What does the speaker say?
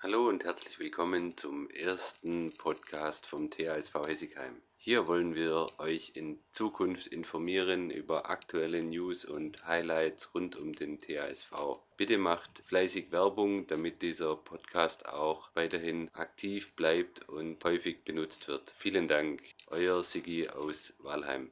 Hallo und herzlich willkommen zum ersten Podcast vom THSV Hessigheim. Hier wollen wir euch in Zukunft informieren über aktuelle News und Highlights rund um den THSV. Bitte macht fleißig Werbung, damit dieser Podcast auch weiterhin aktiv bleibt und häufig benutzt wird. Vielen Dank, euer Sigi aus Walheim.